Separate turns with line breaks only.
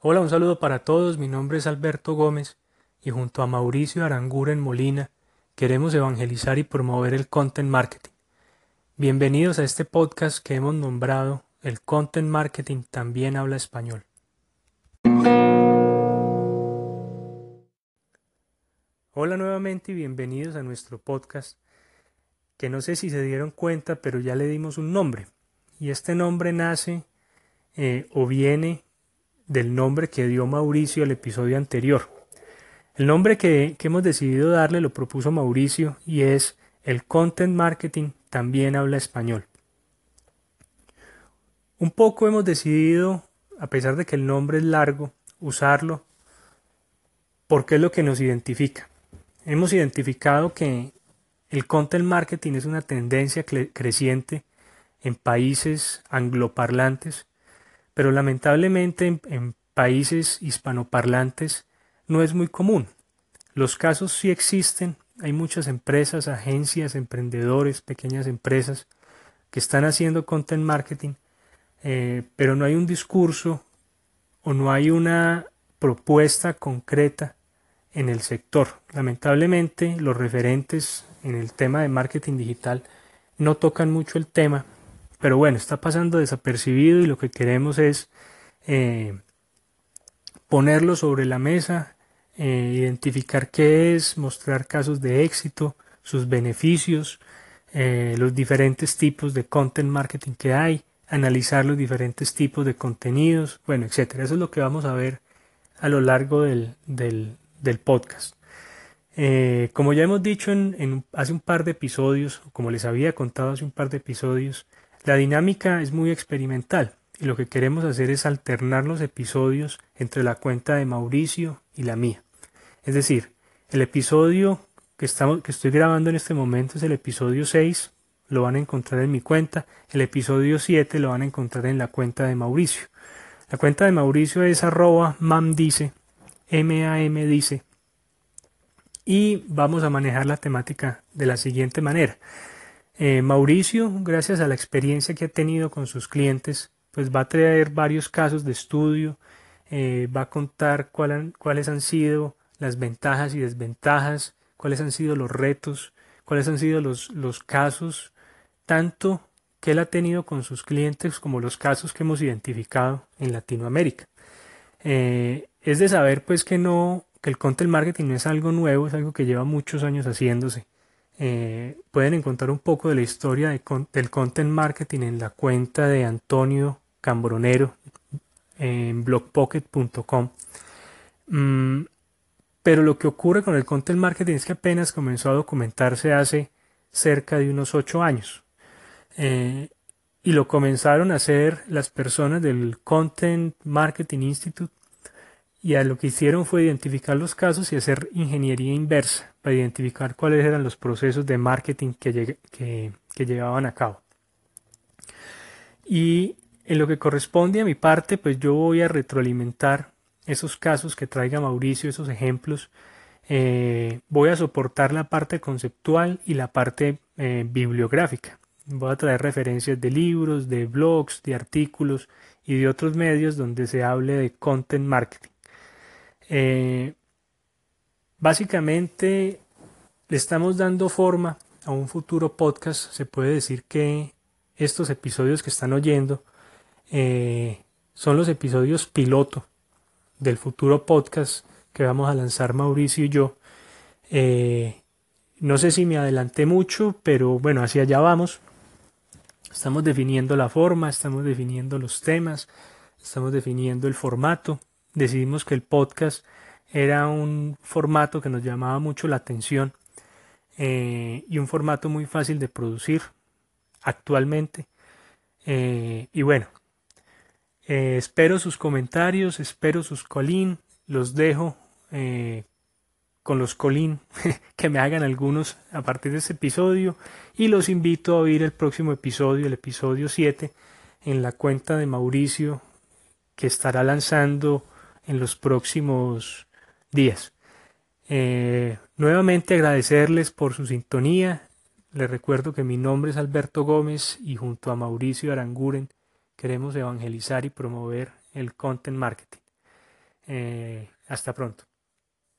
Hola, un saludo para todos. Mi nombre es Alberto Gómez y junto a Mauricio Aranguren Molina queremos evangelizar y promover el content marketing. Bienvenidos a este podcast que hemos nombrado El content marketing también habla español. Hola nuevamente y bienvenidos a nuestro podcast que no sé si se dieron cuenta pero ya le dimos un nombre y este nombre nace eh, o viene del nombre que dio Mauricio al episodio anterior. El nombre que, hemos decidido darle lo propuso Mauricio y es el Content Marketing también habla español. Un poco hemos decidido, a pesar de que el nombre es largo, usarlo porque es lo que nos identifica. Hemos identificado que el content marketing es una tendencia creciente en países angloparlantes pero lamentablemente en, países hispanoparlantes no es muy común. Los casos sí existen, hay muchas empresas, agencias, emprendedores, pequeñas empresas que están haciendo content marketing, eh, pero no hay un discurso o no hay una propuesta concreta en el sector. Lamentablemente los referentes en el tema de marketing digital no tocan mucho el tema pero bueno, está pasando desapercibido y lo que queremos es eh, ponerlo sobre la mesa, eh, identificar qué es, mostrar casos de éxito, sus beneficios, eh, los diferentes tipos de content marketing que hay, analizar los diferentes tipos de contenidos, bueno, etcétera. Eso es lo que vamos a ver a lo largo del, del, podcast. como ya hemos dicho en, hace un par de episodios, como les había contado hace un par de episodios, la dinámica es muy experimental y lo que queremos hacer es alternar los episodios entre la cuenta de Mauricio y la mía. Es decir, el episodio que, estamos, que estoy grabando en este momento es el episodio 6, lo van a encontrar en mi cuenta, el episodio 7 lo van a encontrar en la cuenta de Mauricio. La cuenta de Mauricio es arroba mamdice, M-A-M dice, y vamos a manejar la temática de la siguiente manera. Eh, Mauricio, gracias a la experiencia que ha tenido con sus clientes, pues va a traer varios casos de estudio, eh, va a contar cuáles han sido las ventajas y desventajas, cuáles han sido los retos, cuáles han sido los, los casos, tanto que él ha tenido con sus clientes como los casos que hemos identificado en Latinoamérica. Eh, es de saber pues que no, que el content marketing no es algo nuevo, es algo que lleva muchos años haciéndose. Eh, pueden encontrar un poco de la historia del content marketing en la cuenta de Antonio Cambronero en blogpocket.com. Mm, pero lo que ocurre con el content marketing es que apenas comenzó a documentarse hace cerca de unos ocho años. Eh, y lo comenzaron a hacer las personas del Content Marketing Institute y a lo que hicieron fue identificar los casos y hacer ingeniería inversa para identificar cuáles eran los procesos de marketing que, llevaban a cabo. Y en lo que corresponde a mi parte, pues yo voy a retroalimentar esos casos que traiga Mauricio, esos ejemplos. Eh, voy a soportar la parte conceptual y la parte eh, bibliográfica. Voy a traer referencias de libros, de blogs, de artículos y de otros medios donde se hable de content marketing. Eh, básicamente le estamos dando forma a un futuro podcast. Se puede decir que estos episodios que están oyendo eh, son los episodios piloto del futuro podcast que vamos a lanzar Mauricio y yo. Eh, no sé si me adelanté mucho, pero bueno, hacia allá vamos. Estamos definiendo la forma, estamos definiendo los temas, estamos definiendo el formato decidimos que el podcast era un formato que nos llamaba mucho la atención eh, y un formato muy fácil de producir actualmente. Eh, y bueno, eh, espero sus comentarios, espero sus colín, los dejo con los colín que me hagan algunos a partir de este episodio y los invito a oír el próximo episodio, el episodio 7, en la cuenta de Mauricio que estará lanzando en los próximos días. Eh, nuevamente agradecerles por su sintonía. Les recuerdo que mi nombre es Alberto Gómez y junto a Mauricio Aranguren queremos evangelizar y promover el content marketing. Eh, hasta pronto.